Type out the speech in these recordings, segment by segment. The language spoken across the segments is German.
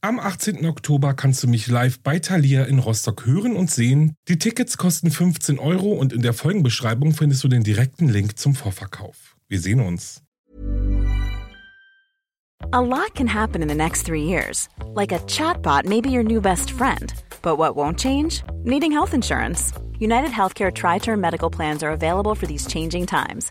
Am 18. Oktober kannst du mich live bei Thalia in Rostock hören und sehen. Die Tickets kosten 15 Euro und in der Folgenbeschreibung findest du den direkten Link zum Vorverkauf. Wir sehen uns. A lot can happen in the next three years. Like a chatbot may be your new best friend. But what won't change? Needing health insurance. United Healthcare Tri Term Medical Plans are available for these changing times.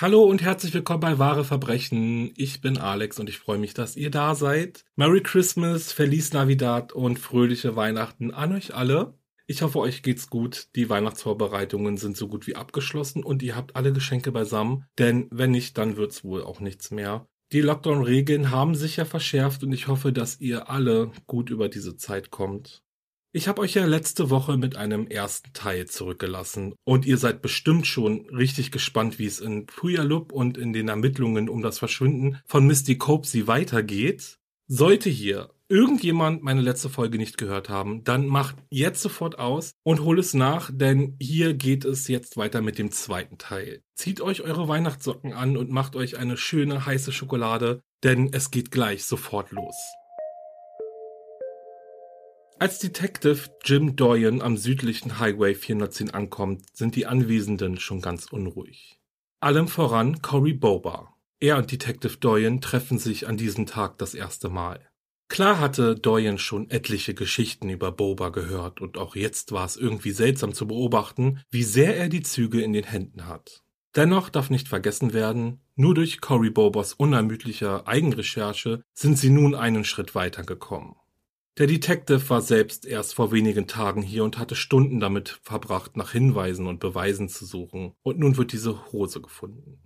Hallo und herzlich willkommen bei Wahre Verbrechen. Ich bin Alex und ich freue mich, dass ihr da seid. Merry Christmas, Feliz Navidad und fröhliche Weihnachten an euch alle. Ich hoffe, euch geht's gut. Die Weihnachtsvorbereitungen sind so gut wie abgeschlossen und ihr habt alle Geschenke beisammen, denn wenn nicht, dann wird's wohl auch nichts mehr. Die Lockdown-Regeln haben sich ja verschärft und ich hoffe, dass ihr alle gut über diese Zeit kommt. Ich habe euch ja letzte Woche mit einem ersten Teil zurückgelassen und ihr seid bestimmt schon richtig gespannt, wie es in Puyallup und in den Ermittlungen um das Verschwinden von Misty Copesy weitergeht. Sollte hier irgendjemand meine letzte Folge nicht gehört haben, dann macht jetzt sofort aus und hol es nach, denn hier geht es jetzt weiter mit dem zweiten Teil. Zieht euch eure Weihnachtssocken an und macht euch eine schöne heiße Schokolade, denn es geht gleich sofort los. Als Detective Jim Doyen am südlichen Highway 410 ankommt, sind die Anwesenden schon ganz unruhig. Allem voran Cory Boba. Er und Detective Doyen treffen sich an diesem Tag das erste Mal. Klar hatte Doyen schon etliche Geschichten über Boba gehört und auch jetzt war es irgendwie seltsam zu beobachten, wie sehr er die Züge in den Händen hat. Dennoch darf nicht vergessen werden, nur durch Cory Bobas unermüdlicher Eigenrecherche sind sie nun einen Schritt weitergekommen. Der Detective war selbst erst vor wenigen Tagen hier und hatte Stunden damit verbracht, nach Hinweisen und Beweisen zu suchen, und nun wird diese Hose gefunden.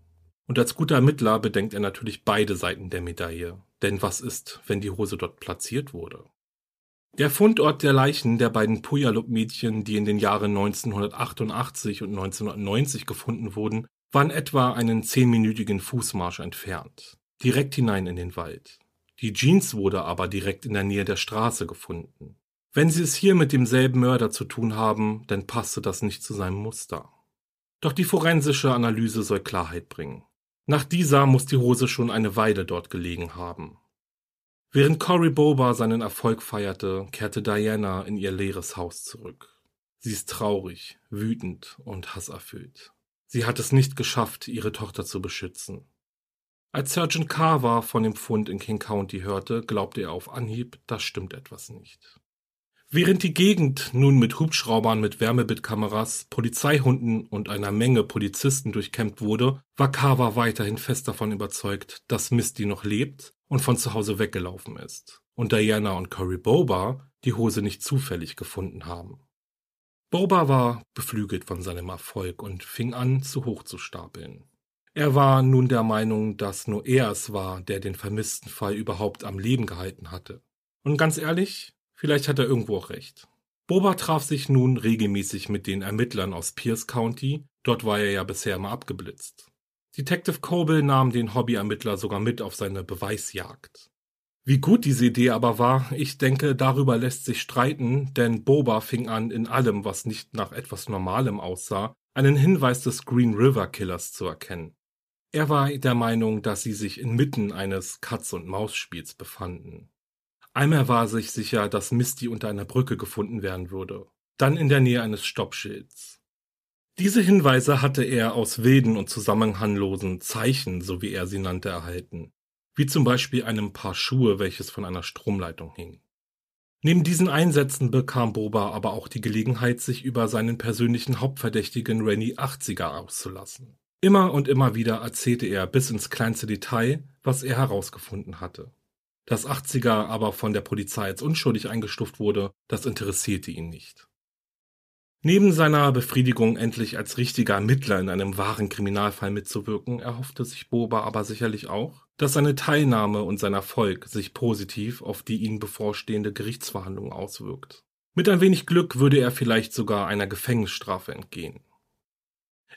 Und als guter Ermittler bedenkt er natürlich beide Seiten der Medaille. Denn was ist, wenn die Hose dort platziert wurde? Der Fundort der Leichen der beiden Puyallup-Mädchen, die in den Jahren 1988 und 1990 gefunden wurden, waren etwa einen zehnminütigen Fußmarsch entfernt. Direkt hinein in den Wald. Die Jeans wurde aber direkt in der Nähe der Straße gefunden. Wenn sie es hier mit demselben Mörder zu tun haben, dann passte das nicht zu seinem Muster. Doch die forensische Analyse soll Klarheit bringen. Nach dieser muss die Hose schon eine Weile dort gelegen haben. Während Cory Boba seinen Erfolg feierte, kehrte Diana in ihr leeres Haus zurück. Sie ist traurig, wütend und hasserfüllt. Sie hat es nicht geschafft, ihre Tochter zu beschützen. Als Sergeant Carver von dem Fund in King County hörte, glaubte er auf Anhieb, da stimmt etwas nicht. Während die Gegend nun mit Hubschraubern mit Wärmebildkameras, Polizeihunden und einer Menge Polizisten durchkämmt wurde, war Carver weiterhin fest davon überzeugt, dass Misty noch lebt und von zu Hause weggelaufen ist und Diana und Cory Boba die Hose nicht zufällig gefunden haben. Boba war beflügelt von seinem Erfolg und fing an, zu hoch zu stapeln. Er war nun der Meinung, dass nur er es war, der den vermissten Fall überhaupt am Leben gehalten hatte. Und ganz ehrlich, vielleicht hat er irgendwo auch recht. Boba traf sich nun regelmäßig mit den Ermittlern aus Pierce County, dort war er ja bisher immer abgeblitzt. Detective Coble nahm den Hobbyermittler sogar mit auf seine Beweisjagd. Wie gut diese Idee aber war, ich denke, darüber lässt sich streiten, denn Boba fing an, in allem, was nicht nach etwas Normalem aussah, einen Hinweis des Green River Killers zu erkennen. Er war der Meinung, dass sie sich inmitten eines Katz-und-Maus-Spiels befanden. Einmal war sich sicher, dass Misty unter einer Brücke gefunden werden würde, dann in der Nähe eines Stoppschilds. Diese Hinweise hatte er aus wilden und zusammenhanglosen Zeichen, so wie er sie nannte, erhalten, wie zum Beispiel einem Paar Schuhe, welches von einer Stromleitung hing. Neben diesen Einsätzen bekam Boba aber auch die Gelegenheit, sich über seinen persönlichen Hauptverdächtigen Rennie 80er auszulassen. Immer und immer wieder erzählte er bis ins kleinste Detail, was er herausgefunden hatte. Dass 80er aber von der Polizei als unschuldig eingestuft wurde, das interessierte ihn nicht. Neben seiner Befriedigung, endlich als richtiger Ermittler in einem wahren Kriminalfall mitzuwirken, erhoffte sich Boba aber sicherlich auch, dass seine Teilnahme und sein Erfolg sich positiv auf die ihn bevorstehende Gerichtsverhandlung auswirkt. Mit ein wenig Glück würde er vielleicht sogar einer Gefängnisstrafe entgehen.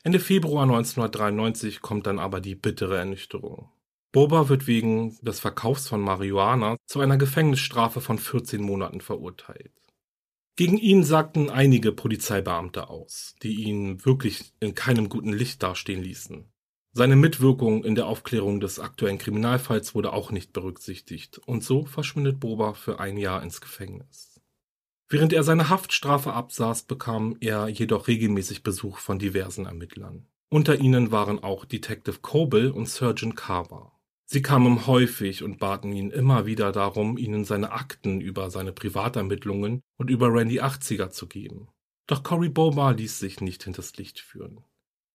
Ende Februar 1993 kommt dann aber die bittere Ernüchterung. Boba wird wegen des Verkaufs von Marihuana zu einer Gefängnisstrafe von 14 Monaten verurteilt. Gegen ihn sagten einige Polizeibeamte aus, die ihn wirklich in keinem guten Licht dastehen ließen. Seine Mitwirkung in der Aufklärung des aktuellen Kriminalfalls wurde auch nicht berücksichtigt und so verschwindet Boba für ein Jahr ins Gefängnis. Während er seine Haftstrafe absaß, bekam er jedoch regelmäßig Besuch von diversen Ermittlern. Unter ihnen waren auch Detective Coble und Surgeon Carver. Sie kamen häufig und baten ihn immer wieder darum, ihnen seine Akten über seine Privatermittlungen und über Randy 80er zu geben. Doch Cory Boba ließ sich nicht hinters Licht führen.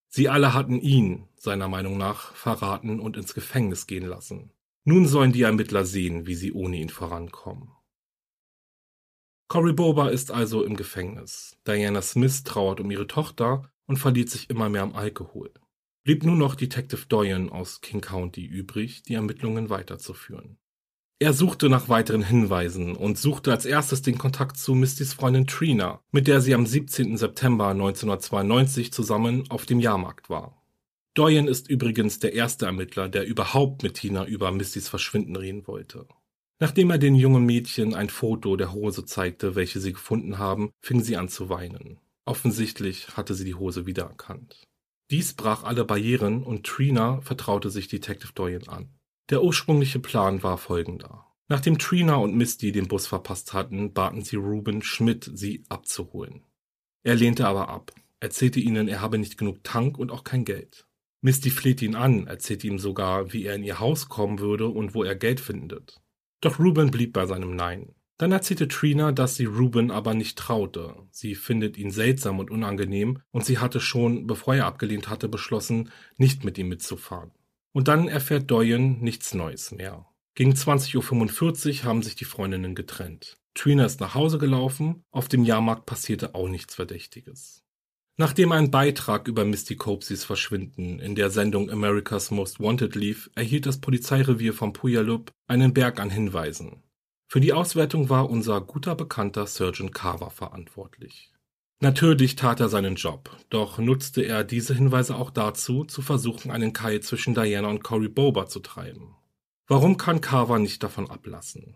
Sie alle hatten ihn, seiner Meinung nach, verraten und ins Gefängnis gehen lassen. Nun sollen die Ermittler sehen, wie sie ohne ihn vorankommen. Cory Boba ist also im Gefängnis. Diana Smith trauert um ihre Tochter und verliert sich immer mehr am Alkohol blieb nur noch Detective Doyen aus King County übrig, die Ermittlungen weiterzuführen. Er suchte nach weiteren Hinweisen und suchte als erstes den Kontakt zu Mistys Freundin Trina, mit der sie am 17. September 1992 zusammen auf dem Jahrmarkt war. Doyen ist übrigens der erste Ermittler, der überhaupt mit Tina über Mistys Verschwinden reden wollte. Nachdem er den jungen Mädchen ein Foto der Hose zeigte, welche sie gefunden haben, fing sie an zu weinen. Offensichtlich hatte sie die Hose wiedererkannt. Dies brach alle Barrieren und Trina vertraute sich Detective Doyen an. Der ursprüngliche Plan war folgender. Nachdem Trina und Misty den Bus verpasst hatten, baten sie Ruben Schmidt, sie abzuholen. Er lehnte aber ab, erzählte ihnen, er habe nicht genug Tank und auch kein Geld. Misty flehte ihn an, erzählte ihm sogar, wie er in ihr Haus kommen würde und wo er Geld findet. Doch Ruben blieb bei seinem Nein. Dann erzählte Trina, dass sie Ruben aber nicht traute. Sie findet ihn seltsam und unangenehm und sie hatte schon, bevor er abgelehnt hatte, beschlossen, nicht mit ihm mitzufahren. Und dann erfährt Doyen nichts Neues mehr. Gegen 20.45 Uhr haben sich die Freundinnen getrennt. Trina ist nach Hause gelaufen, auf dem Jahrmarkt passierte auch nichts Verdächtiges. Nachdem ein Beitrag über Misty Copesys Verschwinden in der Sendung America's Most Wanted lief, erhielt das Polizeirevier von Puyallup einen Berg an Hinweisen. Für die Auswertung war unser guter Bekannter Surgeon Carver verantwortlich. Natürlich tat er seinen Job, doch nutzte er diese Hinweise auch dazu, zu versuchen, einen Keil zwischen Diana und Cory Boba zu treiben. Warum kann Carver nicht davon ablassen?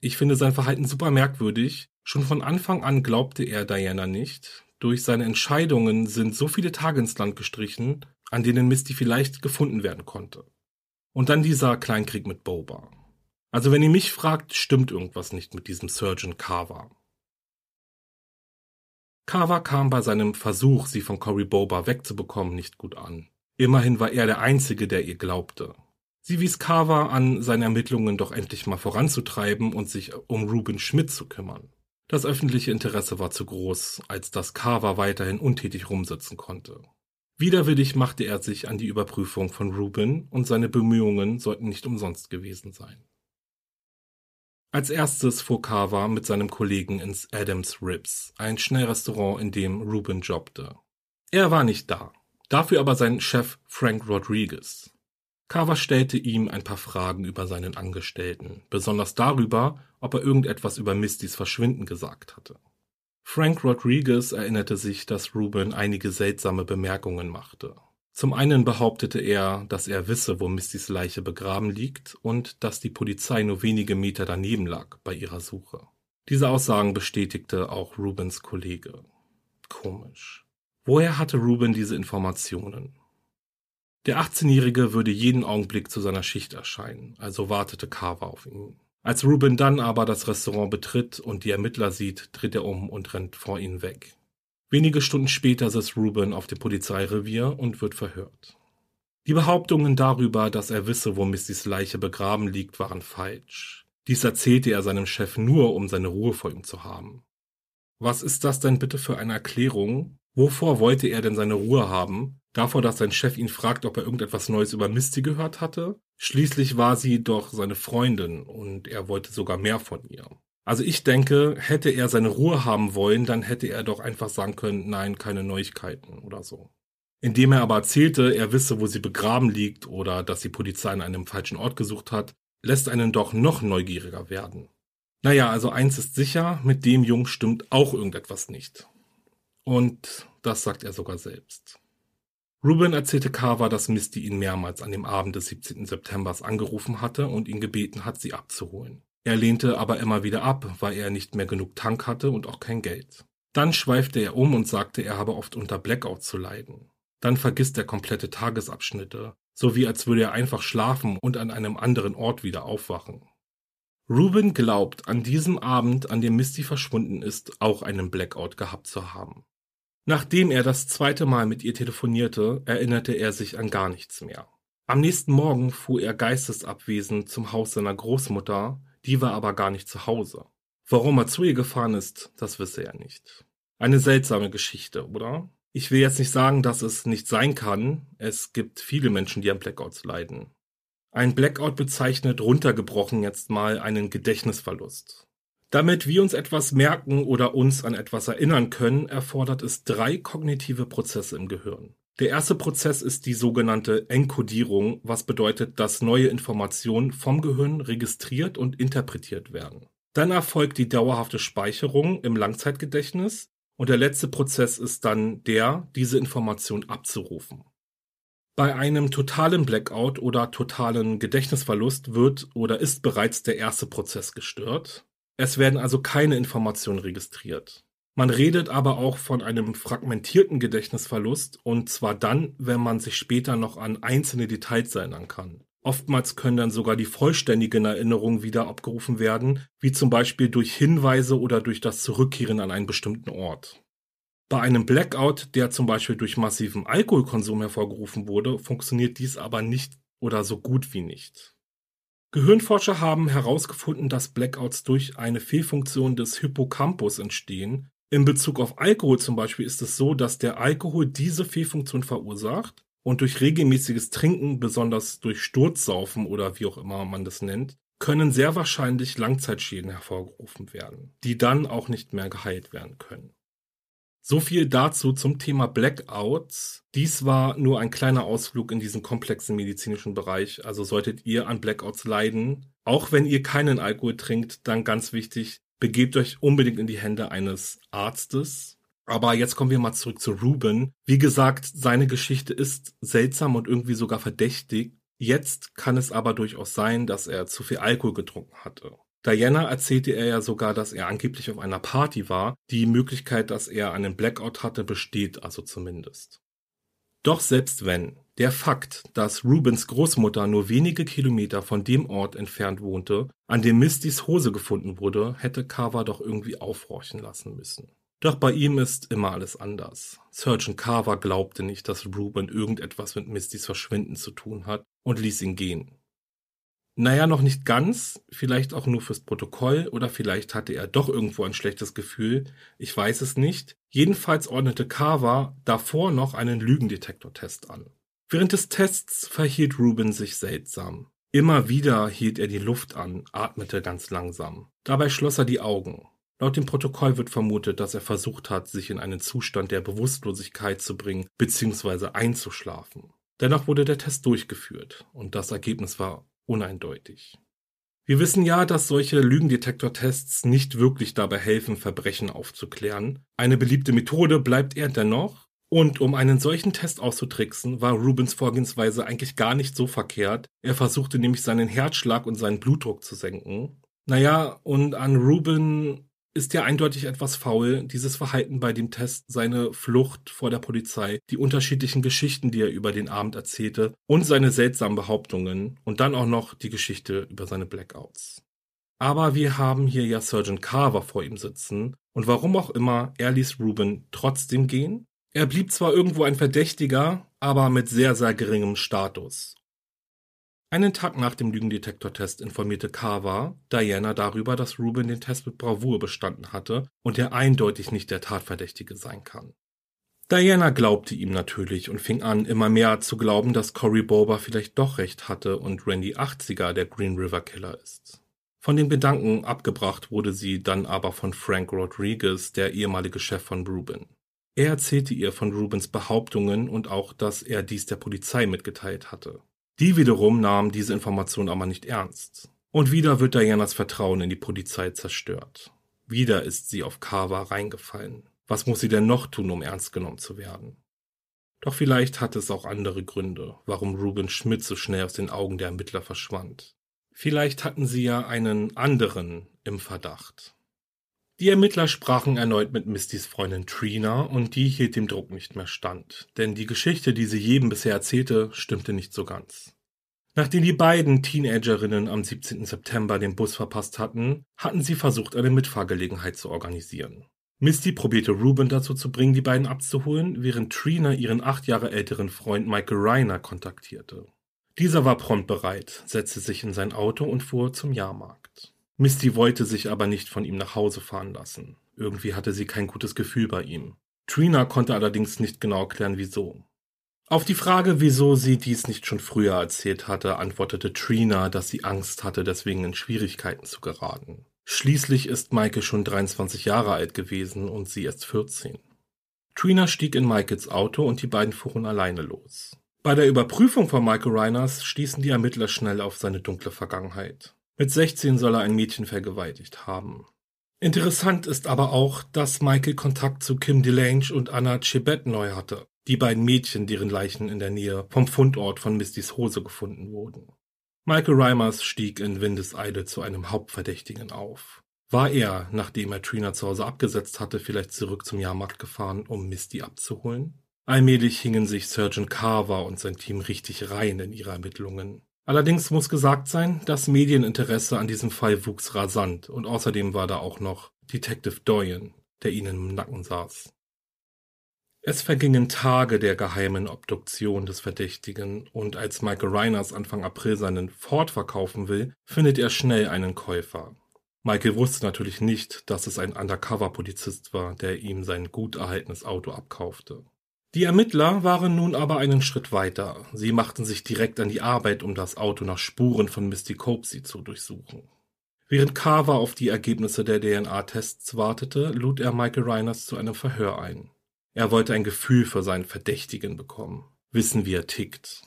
Ich finde sein Verhalten super merkwürdig. Schon von Anfang an glaubte er Diana nicht. Durch seine Entscheidungen sind so viele Tage ins Land gestrichen, an denen Misty vielleicht gefunden werden konnte. Und dann dieser Kleinkrieg mit Boba. Also wenn ihr mich fragt, stimmt irgendwas nicht mit diesem Surgeon Carver. Carver kam bei seinem Versuch, sie von Cory Boba wegzubekommen, nicht gut an. Immerhin war er der Einzige, der ihr glaubte. Sie wies Carver an, seine Ermittlungen doch endlich mal voranzutreiben und sich um Ruben Schmidt zu kümmern. Das öffentliche Interesse war zu groß, als dass Carver weiterhin untätig rumsitzen konnte. Widerwillig machte er sich an die Überprüfung von Ruben und seine Bemühungen sollten nicht umsonst gewesen sein. Als erstes fuhr Carver mit seinem Kollegen ins Adams Ribs, ein Schnellrestaurant, in dem Ruben jobbte. Er war nicht da, dafür aber sein Chef Frank Rodriguez. Carver stellte ihm ein paar Fragen über seinen Angestellten, besonders darüber, ob er irgendetwas über Mistys Verschwinden gesagt hatte. Frank Rodriguez erinnerte sich, dass Ruben einige seltsame Bemerkungen machte. Zum einen behauptete er, dass er wisse, wo Mistys Leiche begraben liegt und dass die Polizei nur wenige Meter daneben lag bei ihrer Suche. Diese Aussagen bestätigte auch Rubens Kollege. Komisch. Woher hatte Ruben diese Informationen? Der 18-Jährige würde jeden Augenblick zu seiner Schicht erscheinen, also wartete Carver auf ihn. Als Ruben dann aber das Restaurant betritt und die Ermittler sieht, dreht er um und rennt vor ihnen weg. Wenige Stunden später sitzt Ruben auf dem Polizeirevier und wird verhört. Die Behauptungen darüber, dass er wisse, wo Mistys Leiche begraben liegt, waren falsch. Dies erzählte er seinem Chef nur, um seine Ruhe vor ihm zu haben. Was ist das denn bitte für eine Erklärung? Wovor wollte er denn seine Ruhe haben? Davor, dass sein Chef ihn fragt, ob er irgendetwas Neues über Misty gehört hatte? Schließlich war sie doch seine Freundin und er wollte sogar mehr von ihr. Also ich denke, hätte er seine Ruhe haben wollen, dann hätte er doch einfach sagen können, nein, keine Neuigkeiten oder so. Indem er aber erzählte, er wisse, wo sie begraben liegt oder dass die Polizei an einem falschen Ort gesucht hat, lässt einen doch noch neugieriger werden. Naja, also eins ist sicher, mit dem Jungen stimmt auch irgendetwas nicht. Und das sagt er sogar selbst. Ruben erzählte Carver, dass Misty ihn mehrmals an dem Abend des 17. September angerufen hatte und ihn gebeten hat, sie abzuholen. Er lehnte aber immer wieder ab, weil er nicht mehr genug Tank hatte und auch kein Geld. Dann schweifte er um und sagte, er habe oft unter Blackout zu leiden. Dann vergisst er komplette Tagesabschnitte, so wie als würde er einfach schlafen und an einem anderen Ort wieder aufwachen. Ruben glaubt, an diesem Abend, an dem Misty verschwunden ist, auch einen Blackout gehabt zu haben. Nachdem er das zweite Mal mit ihr telefonierte, erinnerte er sich an gar nichts mehr. Am nächsten Morgen fuhr er geistesabwesend zum Haus seiner Großmutter, die war aber gar nicht zu Hause. Warum er zu ihr gefahren ist, das wisse er nicht. Eine seltsame Geschichte, oder? Ich will jetzt nicht sagen, dass es nicht sein kann. Es gibt viele Menschen, die an Blackouts leiden. Ein Blackout bezeichnet runtergebrochen jetzt mal einen Gedächtnisverlust. Damit wir uns etwas merken oder uns an etwas erinnern können, erfordert es drei kognitive Prozesse im Gehirn. Der erste Prozess ist die sogenannte Enkodierung, was bedeutet, dass neue Informationen vom Gehirn registriert und interpretiert werden. Dann erfolgt die dauerhafte Speicherung im Langzeitgedächtnis und der letzte Prozess ist dann der, diese Information abzurufen. Bei einem totalen Blackout oder totalen Gedächtnisverlust wird oder ist bereits der erste Prozess gestört. Es werden also keine Informationen registriert. Man redet aber auch von einem fragmentierten Gedächtnisverlust und zwar dann, wenn man sich später noch an einzelne Details erinnern kann. Oftmals können dann sogar die vollständigen Erinnerungen wieder abgerufen werden, wie zum Beispiel durch Hinweise oder durch das Zurückkehren an einen bestimmten Ort. Bei einem Blackout, der zum Beispiel durch massiven Alkoholkonsum hervorgerufen wurde, funktioniert dies aber nicht oder so gut wie nicht. Gehirnforscher haben herausgefunden, dass Blackouts durch eine Fehlfunktion des Hippocampus entstehen, in Bezug auf Alkohol zum Beispiel ist es so, dass der Alkohol diese Fehlfunktion verursacht und durch regelmäßiges Trinken, besonders durch Sturzsaufen oder wie auch immer man das nennt, können sehr wahrscheinlich Langzeitschäden hervorgerufen werden, die dann auch nicht mehr geheilt werden können. So viel dazu zum Thema Blackouts. Dies war nur ein kleiner Ausflug in diesen komplexen medizinischen Bereich. Also solltet ihr an Blackouts leiden, auch wenn ihr keinen Alkohol trinkt, dann ganz wichtig, begebt euch unbedingt in die Hände eines Arztes. Aber jetzt kommen wir mal zurück zu Ruben. Wie gesagt, seine Geschichte ist seltsam und irgendwie sogar verdächtig. Jetzt kann es aber durchaus sein, dass er zu viel Alkohol getrunken hatte. Diana erzählte er ja sogar, dass er angeblich auf einer Party war. Die Möglichkeit, dass er einen Blackout hatte, besteht also zumindest. Doch selbst wenn, der Fakt, dass Rubens Großmutter nur wenige Kilometer von dem Ort entfernt wohnte, an dem Mistys Hose gefunden wurde, hätte Carver doch irgendwie aufhorchen lassen müssen. Doch bei ihm ist immer alles anders. Surgeon Carver glaubte nicht, dass Ruben irgendetwas mit Mistys Verschwinden zu tun hat und ließ ihn gehen. Naja, noch nicht ganz, vielleicht auch nur fürs Protokoll oder vielleicht hatte er doch irgendwo ein schlechtes Gefühl, ich weiß es nicht. Jedenfalls ordnete Carver davor noch einen Lügendetektortest an. Während des Tests verhielt Ruben sich seltsam. Immer wieder hielt er die Luft an, atmete ganz langsam. Dabei schloss er die Augen. Laut dem Protokoll wird vermutet, dass er versucht hat, sich in einen Zustand der Bewusstlosigkeit zu bringen bzw. einzuschlafen. Dennoch wurde der Test durchgeführt und das Ergebnis war uneindeutig. Wir wissen ja, dass solche Lügendetektortests nicht wirklich dabei helfen, Verbrechen aufzuklären. Eine beliebte Methode bleibt er dennoch. Und um einen solchen Test auszutricksen, war Rubens Vorgehensweise eigentlich gar nicht so verkehrt. Er versuchte nämlich seinen Herzschlag und seinen Blutdruck zu senken. Naja, und an Ruben ist ja eindeutig etwas faul, dieses Verhalten bei dem Test, seine Flucht vor der Polizei, die unterschiedlichen Geschichten, die er über den Abend erzählte und seine seltsamen Behauptungen und dann auch noch die Geschichte über seine Blackouts. Aber wir haben hier ja Sergeant Carver vor ihm sitzen und warum auch immer, er ließ Ruben trotzdem gehen. Er blieb zwar irgendwo ein Verdächtiger, aber mit sehr, sehr geringem Status. Einen Tag nach dem Lügendetektortest informierte Carver Diana darüber, dass Ruben den Test mit Bravour bestanden hatte und er eindeutig nicht der Tatverdächtige sein kann. Diana glaubte ihm natürlich und fing an, immer mehr zu glauben, dass Cory Bober vielleicht doch recht hatte und Randy 80er der Green River Killer ist. Von dem Gedanken abgebracht wurde sie dann aber von Frank Rodriguez, der ehemalige Chef von Ruben. Er erzählte ihr von Rubens Behauptungen und auch, dass er dies der Polizei mitgeteilt hatte. Die wiederum nahm diese Information aber nicht ernst. Und wieder wird Dianas Vertrauen in die Polizei zerstört. Wieder ist sie auf Carver reingefallen. Was muss sie denn noch tun, um ernst genommen zu werden? Doch vielleicht hatte es auch andere Gründe, warum Ruben Schmidt so schnell aus den Augen der Ermittler verschwand. Vielleicht hatten sie ja einen anderen im Verdacht. Die Ermittler sprachen erneut mit Mistys Freundin Trina und die hielt dem Druck nicht mehr stand, denn die Geschichte, die sie jedem bisher erzählte, stimmte nicht so ganz. Nachdem die beiden Teenagerinnen am 17. September den Bus verpasst hatten, hatten sie versucht, eine Mitfahrgelegenheit zu organisieren. Misty probierte Ruben dazu zu bringen, die beiden abzuholen, während Trina ihren acht Jahre älteren Freund Michael Reiner kontaktierte. Dieser war prompt bereit, setzte sich in sein Auto und fuhr zum Jahrmarkt. Misty wollte sich aber nicht von ihm nach Hause fahren lassen. Irgendwie hatte sie kein gutes Gefühl bei ihm. Trina konnte allerdings nicht genau erklären, wieso. Auf die Frage, wieso sie dies nicht schon früher erzählt hatte, antwortete Trina, dass sie Angst hatte, deswegen in Schwierigkeiten zu geraten. Schließlich ist Maike schon 23 Jahre alt gewesen und sie erst 14. Trina stieg in Michaels Auto und die beiden fuhren alleine los. Bei der Überprüfung von Michael Reiners stießen die Ermittler schnell auf seine dunkle Vergangenheit. Mit 16 soll er ein Mädchen vergewaltigt haben. Interessant ist aber auch, dass Michael Kontakt zu Kim Delange und Anna Chebet neu hatte, die beiden Mädchen, deren Leichen in der Nähe vom Fundort von Mistys Hose gefunden wurden. Michael Reimers stieg in Windeseile zu einem Hauptverdächtigen auf. War er, nachdem er Trina zu Hause abgesetzt hatte, vielleicht zurück zum Jahrmarkt gefahren, um Misty abzuholen? Allmählich hingen sich Sergeant Carver und sein Team richtig rein in ihre Ermittlungen. Allerdings muss gesagt sein, das Medieninteresse an diesem Fall wuchs rasant und außerdem war da auch noch Detective Doyen, der ihnen im Nacken saß. Es vergingen Tage der geheimen Obduktion des Verdächtigen und als Michael Reiners Anfang April seinen Ford verkaufen will, findet er schnell einen Käufer. Michael wusste natürlich nicht, dass es ein Undercover-Polizist war, der ihm sein gut erhaltenes Auto abkaufte. Die Ermittler waren nun aber einen Schritt weiter. Sie machten sich direkt an die Arbeit, um das Auto nach Spuren von Misty Copsey zu durchsuchen. Während Carver auf die Ergebnisse der DNA-Tests wartete, lud er Michael Reiners zu einem Verhör ein. Er wollte ein Gefühl für seinen Verdächtigen bekommen, wissen, wie er tickt.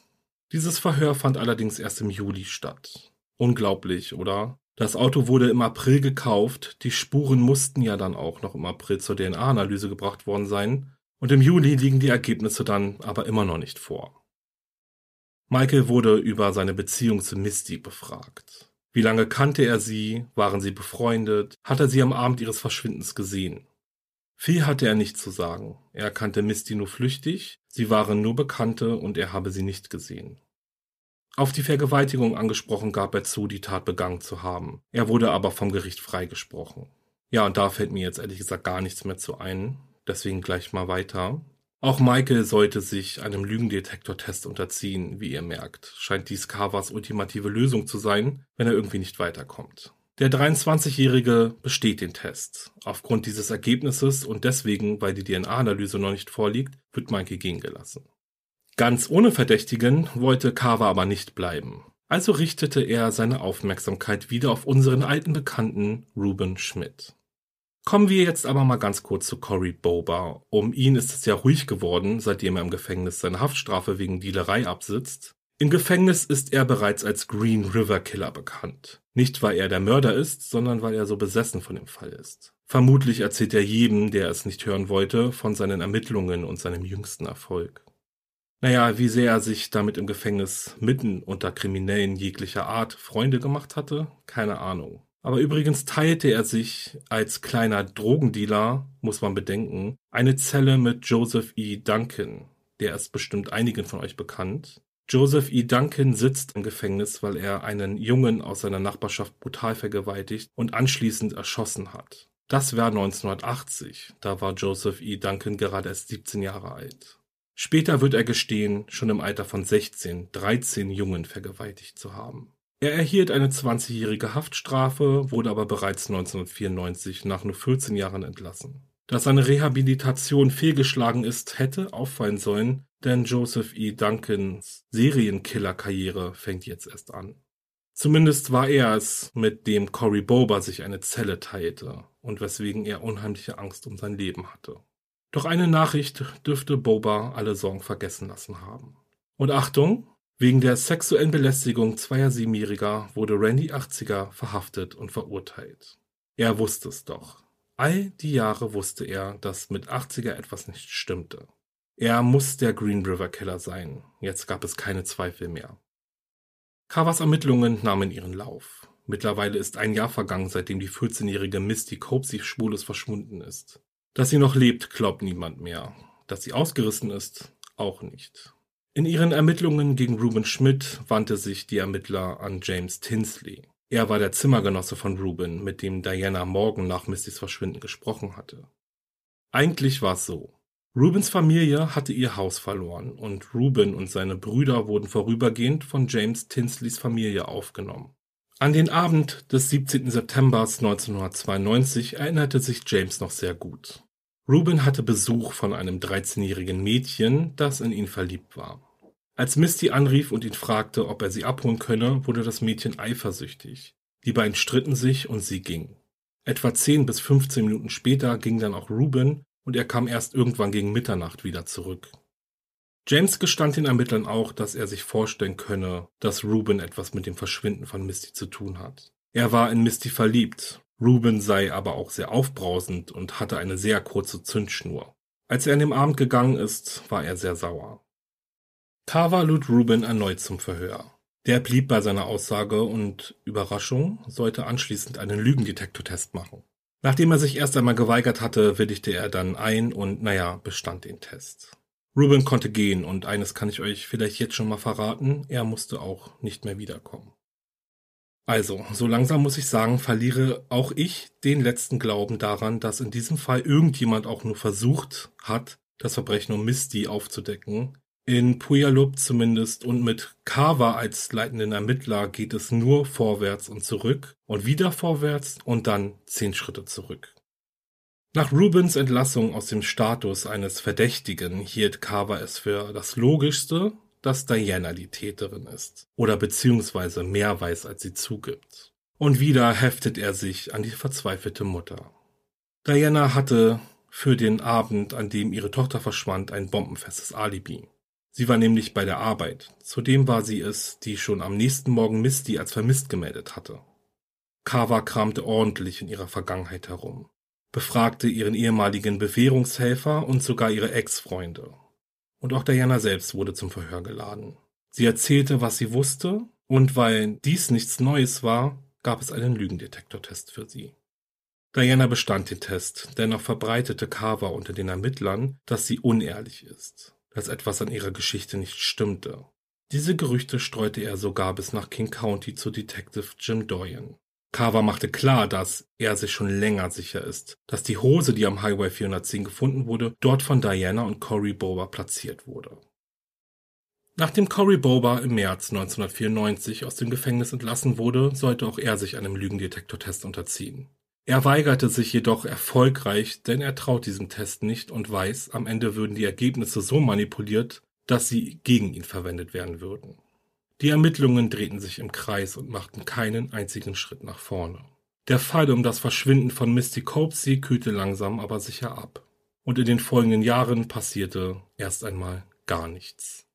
Dieses Verhör fand allerdings erst im Juli statt. Unglaublich, oder? Das Auto wurde im April gekauft, die Spuren mussten ja dann auch noch im April zur DNA-Analyse gebracht worden sein, und im Juli liegen die Ergebnisse dann aber immer noch nicht vor. Michael wurde über seine Beziehung zu Misty befragt. Wie lange kannte er sie? Waren sie befreundet? Hat er sie am Abend ihres Verschwindens gesehen? Viel hatte er nicht zu sagen. Er kannte Misty nur flüchtig, sie waren nur Bekannte und er habe sie nicht gesehen. Auf die Vergewaltigung angesprochen gab er zu, die Tat begangen zu haben. Er wurde aber vom Gericht freigesprochen. Ja, und da fällt mir jetzt ehrlich gesagt gar nichts mehr zu ein deswegen gleich mal weiter. Auch Michael sollte sich einem Lügendetektortest unterziehen, wie ihr merkt. Scheint dies Carvers ultimative Lösung zu sein, wenn er irgendwie nicht weiterkommt. Der 23-Jährige besteht den Test. Aufgrund dieses Ergebnisses und deswegen, weil die DNA-Analyse noch nicht vorliegt, wird Michael gehen gelassen. Ganz ohne Verdächtigen wollte Carver aber nicht bleiben. Also richtete er seine Aufmerksamkeit wieder auf unseren alten Bekannten Ruben Schmidt. Kommen wir jetzt aber mal ganz kurz zu Cory Boba. Um ihn ist es ja ruhig geworden, seitdem er im Gefängnis seine Haftstrafe wegen Dealerei absitzt. Im Gefängnis ist er bereits als Green River Killer bekannt. Nicht weil er der Mörder ist, sondern weil er so besessen von dem Fall ist. Vermutlich erzählt er jedem, der es nicht hören wollte, von seinen Ermittlungen und seinem jüngsten Erfolg. Naja, wie sehr er sich damit im Gefängnis mitten unter Kriminellen jeglicher Art Freunde gemacht hatte, keine Ahnung. Aber übrigens teilte er sich als kleiner Drogendealer, muss man bedenken, eine Zelle mit Joseph E. Duncan. Der ist bestimmt einigen von euch bekannt. Joseph E. Duncan sitzt im Gefängnis, weil er einen Jungen aus seiner Nachbarschaft brutal vergewaltigt und anschließend erschossen hat. Das war 1980. Da war Joseph E. Duncan gerade erst 17 Jahre alt. Später wird er gestehen, schon im Alter von 16, 13 Jungen vergewaltigt zu haben. Er erhielt eine 20-jährige Haftstrafe, wurde aber bereits 1994 nach nur 14 Jahren entlassen. Dass seine Rehabilitation fehlgeschlagen ist, hätte auffallen sollen, denn Joseph E. Duncans Serienkiller-Karriere fängt jetzt erst an. Zumindest war er es, mit dem Cory Bober sich eine Zelle teilte und weswegen er unheimliche Angst um sein Leben hatte. Doch eine Nachricht dürfte Boba alle Sorgen vergessen lassen haben. Und Achtung, wegen der sexuellen Belästigung zweier Siebenjähriger wurde Randy 80er verhaftet und verurteilt. Er wusste es doch. All die Jahre wusste er, dass mit 80er etwas nicht stimmte. Er muss der Green River Killer sein. Jetzt gab es keine Zweifel mehr. Carvers Ermittlungen nahmen ihren Lauf. Mittlerweile ist ein Jahr vergangen, seitdem die 14-jährige Misty Copesy spurlos verschwunden ist. Dass sie noch lebt, glaubt niemand mehr. Dass sie ausgerissen ist, auch nicht. In ihren Ermittlungen gegen Ruben Schmidt wandte sich die Ermittler an James Tinsley. Er war der Zimmergenosse von Ruben, mit dem Diana Morgan nach Mistys Verschwinden gesprochen hatte. Eigentlich war es so. Rubens Familie hatte ihr Haus verloren und Ruben und seine Brüder wurden vorübergehend von James Tinsleys Familie aufgenommen. An den Abend des 17. September 1992 erinnerte sich James noch sehr gut. Ruben hatte Besuch von einem 13-jährigen Mädchen, das in ihn verliebt war. Als Misty anrief und ihn fragte, ob er sie abholen könne, wurde das Mädchen eifersüchtig. Die beiden stritten sich und sie ging. Etwa 10 bis 15 Minuten später ging dann auch Ruben und er kam erst irgendwann gegen Mitternacht wieder zurück. James gestand den Ermittlern auch, dass er sich vorstellen könne, dass Ruben etwas mit dem Verschwinden von Misty zu tun hat. Er war in Misty verliebt Ruben sei aber auch sehr aufbrausend und hatte eine sehr kurze Zündschnur. Als er an dem Abend gegangen ist, war er sehr sauer. Carver lud Ruben erneut zum Verhör. Der blieb bei seiner Aussage und Überraschung sollte anschließend einen Lügendetektortest machen. Nachdem er sich erst einmal geweigert hatte, willigte er dann ein und naja, bestand den Test. Ruben konnte gehen und eines kann ich euch vielleicht jetzt schon mal verraten, er musste auch nicht mehr wiederkommen. Also, so langsam muss ich sagen, verliere auch ich den letzten Glauben daran, dass in diesem Fall irgendjemand auch nur versucht hat, das Verbrechen um Misty aufzudecken. In Puyallup zumindest und mit Carver als leitenden Ermittler geht es nur vorwärts und zurück und wieder vorwärts und dann zehn Schritte zurück. Nach Rubens Entlassung aus dem Status eines Verdächtigen hielt Carver es für das Logischste dass Diana die Täterin ist oder beziehungsweise mehr weiß, als sie zugibt. Und wieder heftet er sich an die verzweifelte Mutter. Diana hatte für den Abend, an dem ihre Tochter verschwand, ein bombenfestes Alibi. Sie war nämlich bei der Arbeit. Zudem war sie es, die schon am nächsten Morgen Misty als vermisst gemeldet hatte. Carver kramte ordentlich in ihrer Vergangenheit herum, befragte ihren ehemaligen Bewährungshelfer und sogar ihre Ex-Freunde und auch Diana selbst wurde zum Verhör geladen. Sie erzählte, was sie wusste, und weil dies nichts Neues war, gab es einen Lügendetektortest für sie. Diana bestand den Test, dennoch verbreitete Carver unter den Ermittlern, dass sie unehrlich ist, dass etwas an ihrer Geschichte nicht stimmte. Diese Gerüchte streute er sogar bis nach King County zu Detective Jim Doyen. Carver machte klar, dass er sich schon länger sicher ist, dass die Hose, die am Highway 410 gefunden wurde, dort von Diana und Cory Bober platziert wurde. Nachdem Cory Bober im März 1994 aus dem Gefängnis entlassen wurde, sollte auch er sich einem Lügendetektortest unterziehen. Er weigerte sich jedoch erfolgreich, denn er traut diesem Test nicht und weiß, am Ende würden die Ergebnisse so manipuliert, dass sie gegen ihn verwendet werden würden. Die Ermittlungen drehten sich im Kreis und machten keinen einzigen Schritt nach vorne. Der Fall um das Verschwinden von Misty Copesy kühlte langsam aber sicher ab. Und in den folgenden Jahren passierte erst einmal gar nichts.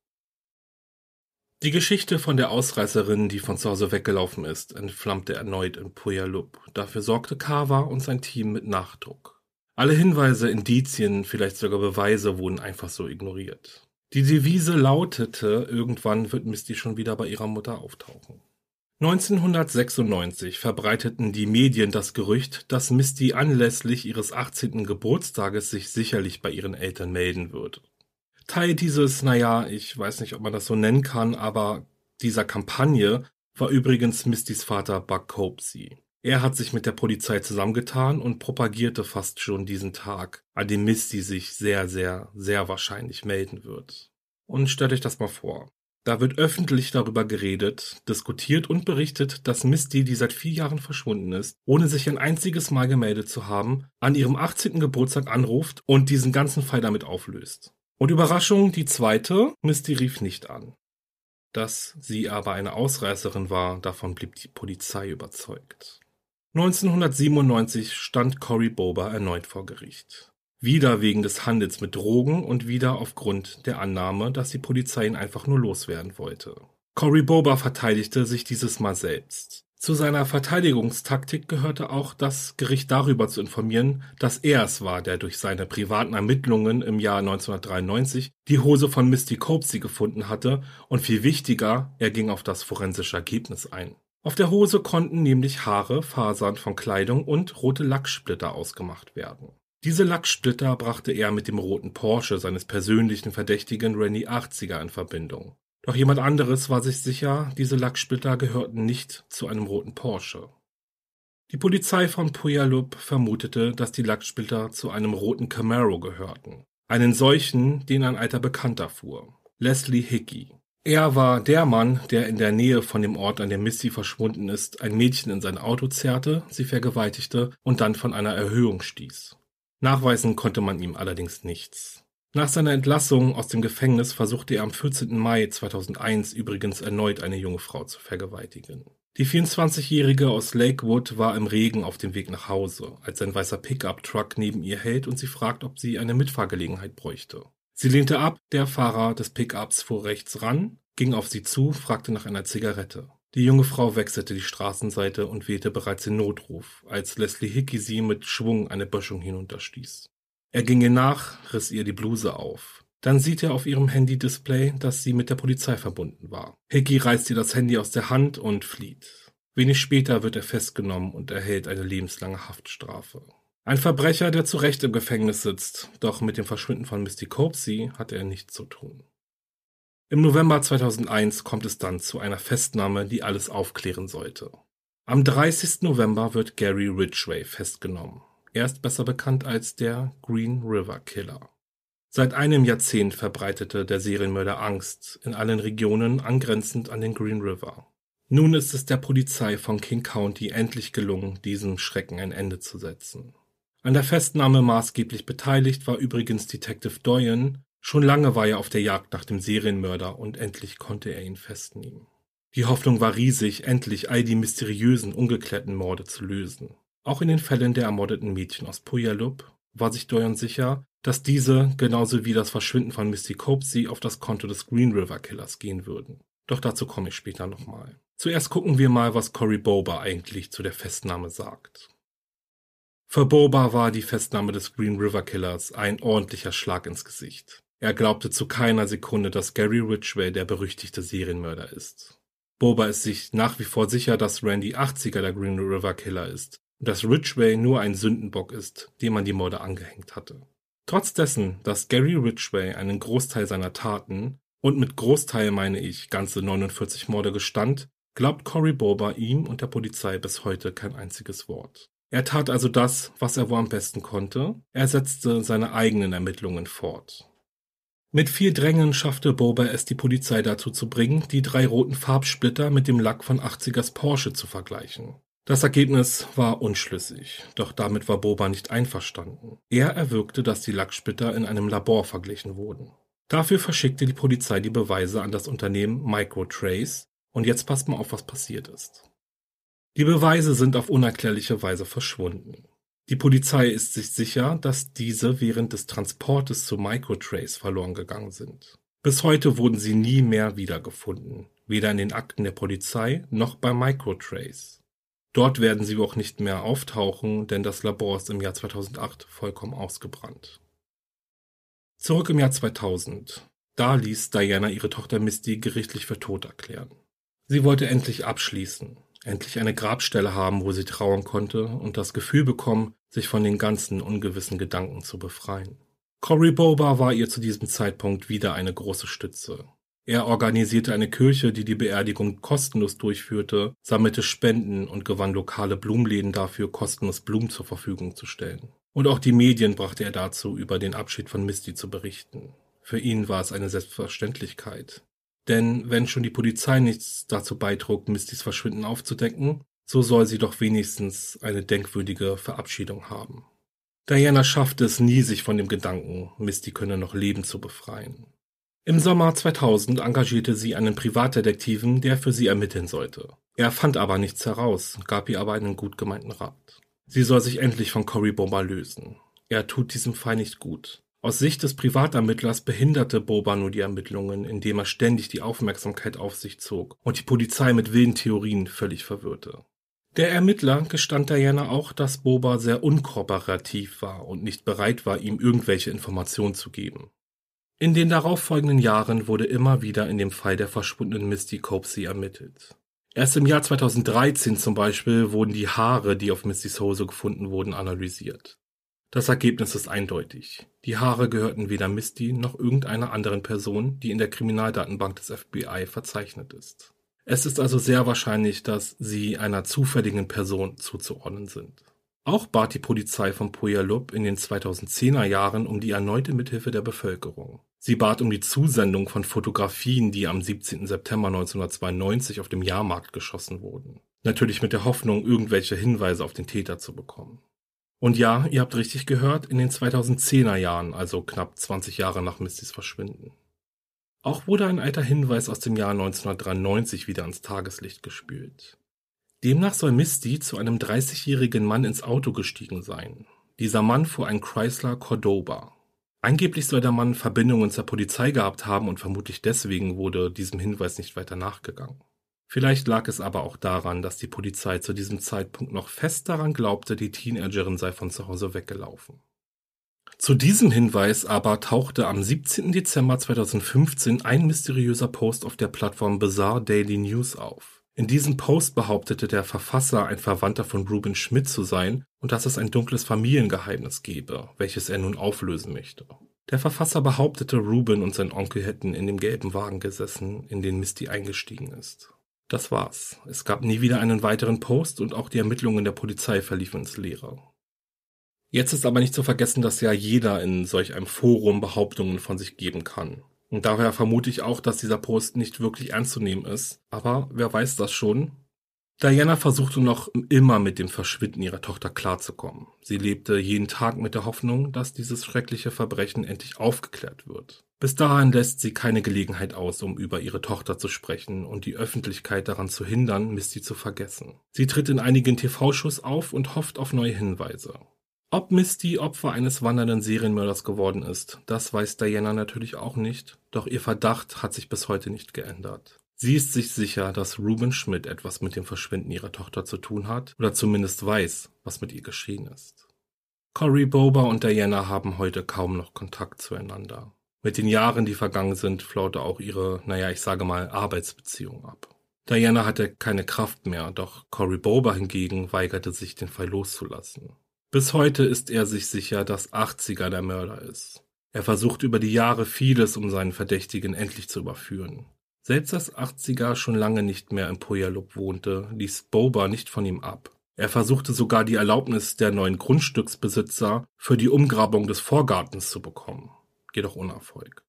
Die Geschichte von der Ausreißerin, die von zu Hause weggelaufen ist, entflammte erneut in Puyallup. Dafür sorgte Carver und sein Team mit Nachdruck. Alle Hinweise, Indizien, vielleicht sogar Beweise wurden einfach so ignoriert. Die Devise lautete, irgendwann wird Misty schon wieder bei ihrer Mutter auftauchen. 1996 verbreiteten die Medien das Gerücht, dass Misty anlässlich ihres 18. Geburtstages sich sicherlich bei ihren Eltern melden würde. Teil dieses, naja, ich weiß nicht, ob man das so nennen kann, aber dieser Kampagne war übrigens Mistys Vater Buck Copesy. Er hat sich mit der Polizei zusammengetan und propagierte fast schon diesen Tag, an dem Misty sich sehr, sehr, sehr wahrscheinlich melden wird. Und stellt euch das mal vor. Da wird öffentlich darüber geredet, diskutiert und berichtet, dass Misty, die seit vier Jahren verschwunden ist, ohne sich ein einziges Mal gemeldet zu haben, an ihrem 18. Geburtstag anruft und diesen ganzen Fall damit auflöst. Und Überraschung, die zweite, Misty rief nicht an. Dass sie aber eine Ausreißerin war, davon blieb die Polizei überzeugt. 1997 stand Cory Bober erneut vor Gericht. Wieder wegen des Handels mit Drogen und wieder aufgrund der Annahme, dass die Polizei ihn einfach nur loswerden wollte. Cory Boba verteidigte sich dieses Mal selbst. Zu seiner Verteidigungstaktik gehörte auch, das Gericht darüber zu informieren, dass er es war, der durch seine privaten Ermittlungen im Jahr 1993 die Hose von Misty Copsey gefunden hatte und viel wichtiger, er ging auf das forensische Ergebnis ein. Auf der Hose konnten nämlich Haare, Fasern von Kleidung und rote Lacksplitter ausgemacht werden. Diese Lacksplitter brachte er mit dem roten Porsche seines persönlichen Verdächtigen Rennie 80er in Verbindung. Doch jemand anderes war sich sicher, diese Lacksplitter gehörten nicht zu einem roten Porsche. Die Polizei von Puyallup vermutete, dass die Lacksplitter zu einem roten Camaro gehörten. Einen solchen, den ein alter Bekannter fuhr. Leslie Hickey. Er war der Mann, der in der Nähe von dem Ort, an dem Misty verschwunden ist, ein Mädchen in sein Auto zerrte, sie vergewaltigte und dann von einer Erhöhung stieß. Nachweisen konnte man ihm allerdings nichts. Nach seiner Entlassung aus dem Gefängnis versuchte er am 14. Mai 2001 übrigens erneut eine junge Frau zu vergewaltigen. Die 24-Jährige aus Lakewood war im Regen auf dem Weg nach Hause, als ein weißer Pickup-Truck neben ihr hält und sie fragt, ob sie eine Mitfahrgelegenheit bräuchte. Sie lehnte ab, der Fahrer des Pickups fuhr rechts ran, ging auf sie zu, fragte nach einer Zigarette. Die junge Frau wechselte die Straßenseite und wählte bereits den Notruf, als Leslie Hickey sie mit Schwung eine Böschung hinunterstieß. Er ging ihr nach, riss ihr die Bluse auf. Dann sieht er auf ihrem Handy-Display, dass sie mit der Polizei verbunden war. Hickey reißt ihr das Handy aus der Hand und flieht. Wenig später wird er festgenommen und erhält eine lebenslange Haftstrafe. Ein Verbrecher, der zu Recht im Gefängnis sitzt, doch mit dem Verschwinden von Misty Copsey hat er nichts zu tun. Im November 2001 kommt es dann zu einer Festnahme, die alles aufklären sollte. Am 30. November wird Gary Ridgway festgenommen. Er ist besser bekannt als der Green River Killer. Seit einem Jahrzehnt verbreitete der Serienmörder Angst in allen Regionen angrenzend an den Green River. Nun ist es der Polizei von King County endlich gelungen, diesem Schrecken ein Ende zu setzen. An der Festnahme maßgeblich beteiligt war übrigens Detective Doyen, Schon lange war er auf der Jagd nach dem Serienmörder und endlich konnte er ihn festnehmen. Die Hoffnung war riesig, endlich all die mysteriösen, ungeklärten Morde zu lösen. Auch in den Fällen der ermordeten Mädchen aus Puyallup war sich Doyon sicher, dass diese, genauso wie das Verschwinden von Misty Copsey, auf das Konto des Green River Killers gehen würden. Doch dazu komme ich später nochmal. Zuerst gucken wir mal, was Cory Boba eigentlich zu der Festnahme sagt. Für Boba war die Festnahme des Green River Killers ein ordentlicher Schlag ins Gesicht. Er glaubte zu keiner Sekunde, dass Gary Ridgway der berüchtigte Serienmörder ist. Boba ist sich nach wie vor sicher, dass Randy 80er der Green River Killer ist dass Ridgway nur ein Sündenbock ist, dem man die Morde angehängt hatte. Trotz dessen, dass Gary Ridgway einen Großteil seiner Taten, und mit Großteil meine ich ganze 49 Morde gestand, glaubt Cory Boba ihm und der Polizei bis heute kein einziges Wort. Er tat also das, was er wohl am besten konnte, er setzte seine eigenen Ermittlungen fort. Mit viel Drängen schaffte Boba es die Polizei dazu zu bringen, die drei roten Farbsplitter mit dem Lack von 80ers Porsche zu vergleichen. Das Ergebnis war unschlüssig, doch damit war Boba nicht einverstanden. Er erwirkte, dass die Lacksplitter in einem Labor verglichen wurden. Dafür verschickte die Polizei die Beweise an das Unternehmen Microtrace und jetzt passt mal auf, was passiert ist. Die Beweise sind auf unerklärliche Weise verschwunden. Die Polizei ist sich sicher, dass diese während des Transportes zu Microtrace verloren gegangen sind. Bis heute wurden sie nie mehr wiedergefunden, weder in den Akten der Polizei noch bei Microtrace. Dort werden sie auch nicht mehr auftauchen, denn das Labor ist im Jahr 2008 vollkommen ausgebrannt. Zurück im Jahr 2000. Da ließ Diana ihre Tochter Misty gerichtlich für tot erklären. Sie wollte endlich abschließen, endlich eine Grabstelle haben, wo sie trauern konnte und das Gefühl bekommen, sich von den ganzen ungewissen Gedanken zu befreien. Cory Boba war ihr zu diesem Zeitpunkt wieder eine große Stütze. Er organisierte eine Kirche, die die Beerdigung kostenlos durchführte, sammelte Spenden und gewann lokale Blumenläden dafür, kostenlos Blumen zur Verfügung zu stellen. Und auch die Medien brachte er dazu, über den Abschied von Misty zu berichten. Für ihn war es eine Selbstverständlichkeit. Denn wenn schon die Polizei nichts dazu beitrug, Mistys Verschwinden aufzudecken, so soll sie doch wenigstens eine denkwürdige Verabschiedung haben. Diana schaffte es nie, sich von dem Gedanken, Misty könne noch leben, zu befreien. Im Sommer 2000 engagierte sie einen Privatdetektiven, der für sie ermitteln sollte. Er fand aber nichts heraus, gab ihr aber einen gut gemeinten Rat. Sie soll sich endlich von Cory Boba lösen. Er tut diesem Fall nicht gut. Aus Sicht des Privatermittlers behinderte Boba nur die Ermittlungen, indem er ständig die Aufmerksamkeit auf sich zog und die Polizei mit wilden Theorien völlig verwirrte. Der Ermittler gestand Diana auch, dass Boba sehr unkooperativ war und nicht bereit war, ihm irgendwelche Informationen zu geben. In den darauffolgenden Jahren wurde immer wieder in dem Fall der verschwundenen Misty Copsey ermittelt. Erst im Jahr 2013 zum Beispiel wurden die Haare, die auf Mistys Hose gefunden wurden, analysiert. Das Ergebnis ist eindeutig. Die Haare gehörten weder Misty noch irgendeiner anderen Person, die in der Kriminaldatenbank des FBI verzeichnet ist. Es ist also sehr wahrscheinlich, dass sie einer zufälligen Person zuzuordnen sind. Auch bat die Polizei von Puyallup in den 2010er Jahren um die erneute Mithilfe der Bevölkerung. Sie bat um die Zusendung von Fotografien, die am 17. September 1992 auf dem Jahrmarkt geschossen wurden. Natürlich mit der Hoffnung, irgendwelche Hinweise auf den Täter zu bekommen. Und ja, ihr habt richtig gehört, in den 2010er Jahren, also knapp 20 Jahre nach Mistys Verschwinden. Auch wurde ein alter Hinweis aus dem Jahr 1993 wieder ans Tageslicht gespült. Demnach soll Misty zu einem 30-jährigen Mann ins Auto gestiegen sein. Dieser Mann fuhr ein Chrysler Cordoba. Angeblich soll der Mann Verbindungen zur Polizei gehabt haben und vermutlich deswegen wurde diesem Hinweis nicht weiter nachgegangen. Vielleicht lag es aber auch daran, dass die Polizei zu diesem Zeitpunkt noch fest daran glaubte, die Teenagerin sei von zu Hause weggelaufen. Zu diesem Hinweis aber tauchte am 17. Dezember 2015 ein mysteriöser Post auf der Plattform Bizarre Daily News auf. In diesem Post behauptete der Verfasser, ein Verwandter von Ruben Schmidt zu sein und dass es ein dunkles Familiengeheimnis gebe, welches er nun auflösen möchte. Der Verfasser behauptete, Ruben und sein Onkel hätten in dem gelben Wagen gesessen, in den Misty eingestiegen ist. Das war's. Es gab nie wieder einen weiteren Post und auch die Ermittlungen der Polizei verliefen ins Leere. Jetzt ist aber nicht zu vergessen, dass ja jeder in solch einem Forum Behauptungen von sich geben kann. Und daher vermute ich auch, dass dieser Post nicht wirklich ernst zu nehmen ist. Aber wer weiß das schon? Diana versuchte noch immer mit dem Verschwinden ihrer Tochter klarzukommen. Sie lebte jeden Tag mit der Hoffnung, dass dieses schreckliche Verbrechen endlich aufgeklärt wird. Bis dahin lässt sie keine Gelegenheit aus, um über ihre Tochter zu sprechen und die Öffentlichkeit daran zu hindern, Misty zu vergessen. Sie tritt in einigen TV-Shows auf und hofft auf neue Hinweise. Ob Misty Opfer eines wandernden Serienmörders geworden ist, das weiß Diana natürlich auch nicht, doch ihr Verdacht hat sich bis heute nicht geändert. Sie ist sich sicher, dass Ruben Schmidt etwas mit dem Verschwinden ihrer Tochter zu tun hat oder zumindest weiß, was mit ihr geschehen ist. Cory Boba und Diana haben heute kaum noch Kontakt zueinander. Mit den Jahren, die vergangen sind, flaute auch ihre, naja, ich sage mal, Arbeitsbeziehung ab. Diana hatte keine Kraft mehr, doch Cory Boba hingegen weigerte sich, den Fall loszulassen. Bis heute ist er sich sicher, dass 80er der Mörder ist. Er versucht über die Jahre vieles, um seinen Verdächtigen endlich zu überführen. Selbst als 80er schon lange nicht mehr im Puyallup wohnte, ließ Boba nicht von ihm ab. Er versuchte sogar die Erlaubnis der neuen Grundstücksbesitzer für die Umgrabung des Vorgartens zu bekommen. Jedoch ohne Erfolg.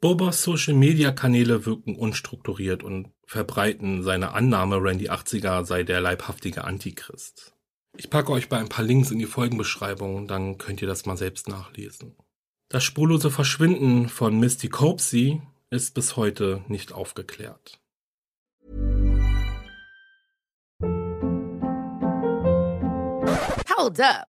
Bobas Social-Media-Kanäle wirken unstrukturiert und verbreiten seine Annahme, Randy 80er sei der leibhaftige Antichrist. Ich packe euch bei ein paar Links in die Folgenbeschreibung, dann könnt ihr das mal selbst nachlesen. Das spurlose Verschwinden von Misty Copsey ist bis heute nicht aufgeklärt. Hold up.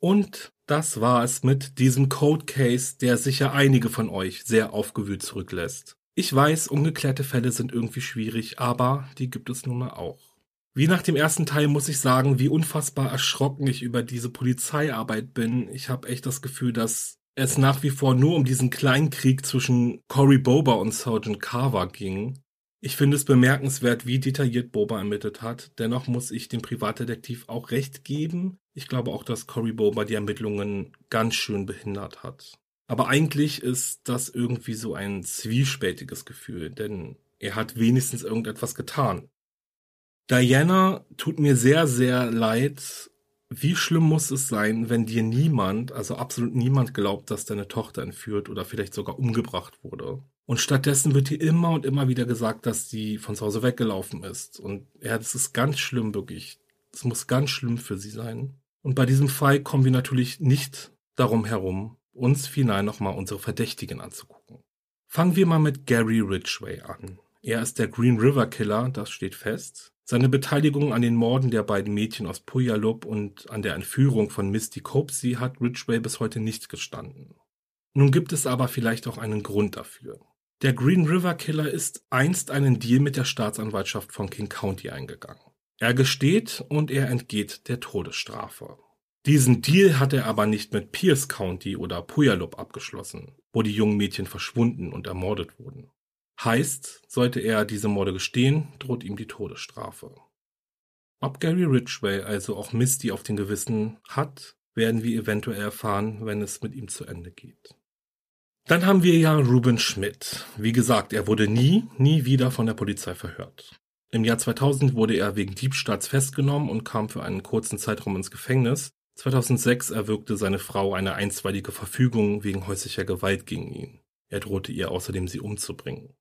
Und das war es mit diesem Code Case, der sicher einige von euch sehr aufgewühlt zurücklässt. Ich weiß, ungeklärte Fälle sind irgendwie schwierig, aber die gibt es nun mal auch. Wie nach dem ersten Teil muss ich sagen, wie unfassbar erschrocken ich über diese Polizeiarbeit bin. Ich habe echt das Gefühl, dass es nach wie vor nur um diesen kleinen Krieg zwischen Cory Boba und Sergeant Carver ging. Ich finde es bemerkenswert, wie detailliert Boba ermittelt hat. Dennoch muss ich dem Privatdetektiv auch recht geben. Ich glaube auch, dass Cory Boba die Ermittlungen ganz schön behindert hat. Aber eigentlich ist das irgendwie so ein zwiespältiges Gefühl, denn er hat wenigstens irgendetwas getan. Diana tut mir sehr, sehr leid. Wie schlimm muss es sein, wenn dir niemand, also absolut niemand glaubt, dass deine Tochter entführt oder vielleicht sogar umgebracht wurde? Und stattdessen wird dir immer und immer wieder gesagt, dass sie von zu Hause weggelaufen ist. Und ja, das ist ganz schlimm, wirklich. Es muss ganz schlimm für sie sein. Und bei diesem Fall kommen wir natürlich nicht darum herum, uns final nochmal unsere Verdächtigen anzugucken. Fangen wir mal mit Gary Ridgway an. Er ist der Green River Killer, das steht fest. Seine Beteiligung an den Morden der beiden Mädchen aus Puyallup und an der Entführung von Misty Copsey hat Ridgway bis heute nicht gestanden. Nun gibt es aber vielleicht auch einen Grund dafür. Der Green River Killer ist einst einen Deal mit der Staatsanwaltschaft von King County eingegangen. Er gesteht und er entgeht der Todesstrafe. Diesen Deal hat er aber nicht mit Pierce County oder Puyallup abgeschlossen, wo die jungen Mädchen verschwunden und ermordet wurden. Heißt, sollte er diese Morde gestehen, droht ihm die Todesstrafe. Ob Gary Ridgway also auch Misty auf den Gewissen hat, werden wir eventuell erfahren, wenn es mit ihm zu Ende geht. Dann haben wir ja Ruben Schmidt. Wie gesagt, er wurde nie, nie wieder von der Polizei verhört. Im Jahr 2000 wurde er wegen Diebstahls festgenommen und kam für einen kurzen Zeitraum ins Gefängnis. 2006 erwirkte seine Frau eine einstweilige Verfügung wegen häuslicher Gewalt gegen ihn. Er drohte ihr außerdem, sie umzubringen.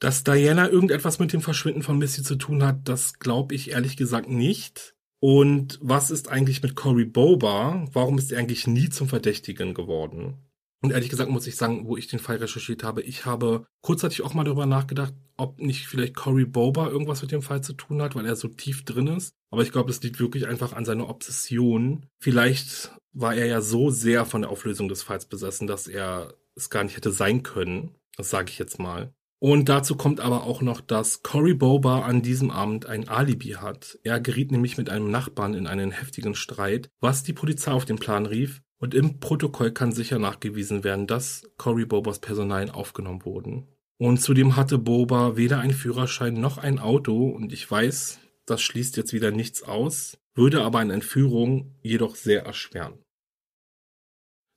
Dass Diana irgendetwas mit dem Verschwinden von Missy zu tun hat, das glaube ich ehrlich gesagt nicht. Und was ist eigentlich mit Cory Boba? Warum ist er eigentlich nie zum Verdächtigen geworden? Und ehrlich gesagt muss ich sagen, wo ich den Fall recherchiert habe, ich habe kurzzeitig auch mal darüber nachgedacht, ob nicht vielleicht Cory Boba irgendwas mit dem Fall zu tun hat, weil er so tief drin ist. Aber ich glaube, es liegt wirklich einfach an seiner Obsession. Vielleicht war er ja so sehr von der Auflösung des Falls besessen, dass er es gar nicht hätte sein können. Das sage ich jetzt mal. Und dazu kommt aber auch noch, dass Cory Boba an diesem Abend ein Alibi hat. Er geriet nämlich mit einem Nachbarn in einen heftigen Streit, was die Polizei auf den Plan rief. Und im Protokoll kann sicher nachgewiesen werden, dass Cory Bobas Personalien aufgenommen wurden. Und zudem hatte Boba weder einen Führerschein noch ein Auto. Und ich weiß, das schließt jetzt wieder nichts aus, würde aber eine Entführung jedoch sehr erschweren.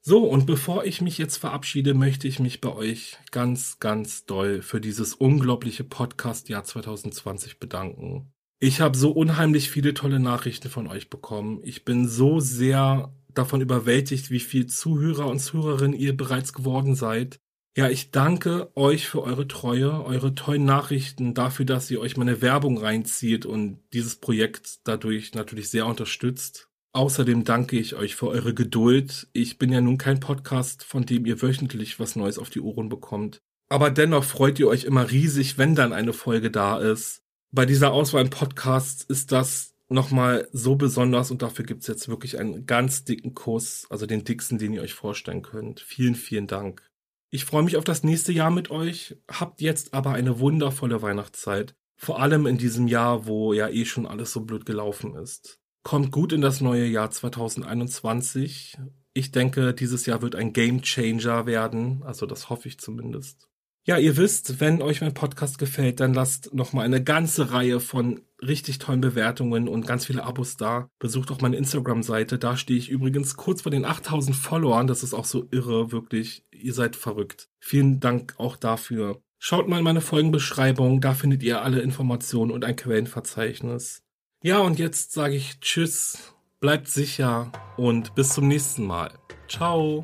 So, und bevor ich mich jetzt verabschiede, möchte ich mich bei euch ganz, ganz doll für dieses unglaubliche Podcast-Jahr 2020 bedanken. Ich habe so unheimlich viele tolle Nachrichten von euch bekommen. Ich bin so sehr davon überwältigt, wie viel Zuhörer und Zuhörerinnen ihr bereits geworden seid. Ja, ich danke euch für eure Treue, eure tollen Nachrichten, dafür, dass ihr euch meine Werbung reinzieht und dieses Projekt dadurch natürlich sehr unterstützt. Außerdem danke ich euch für eure Geduld. Ich bin ja nun kein Podcast, von dem ihr wöchentlich was Neues auf die Ohren bekommt. Aber dennoch freut ihr euch immer riesig, wenn dann eine Folge da ist. Bei dieser Auswahl im Podcast ist das nochmal so besonders und dafür gibt's jetzt wirklich einen ganz dicken Kuss, also den dicksten, den ihr euch vorstellen könnt. Vielen, vielen Dank. Ich freue mich auf das nächste Jahr mit euch. Habt jetzt aber eine wundervolle Weihnachtszeit. Vor allem in diesem Jahr, wo ja eh schon alles so blöd gelaufen ist kommt gut in das neue Jahr 2021. Ich denke, dieses Jahr wird ein Game Changer werden. Also das hoffe ich zumindest. Ja, ihr wisst, wenn euch mein Podcast gefällt, dann lasst noch mal eine ganze Reihe von richtig tollen Bewertungen und ganz viele Abos da. Besucht auch meine Instagram-Seite. Da stehe ich übrigens kurz vor den 8000 Followern. Das ist auch so irre, wirklich. Ihr seid verrückt. Vielen Dank auch dafür. Schaut mal in meine Folgenbeschreibung. Da findet ihr alle Informationen und ein Quellenverzeichnis. Ja, und jetzt sage ich Tschüss, bleibt sicher und bis zum nächsten Mal. Ciao.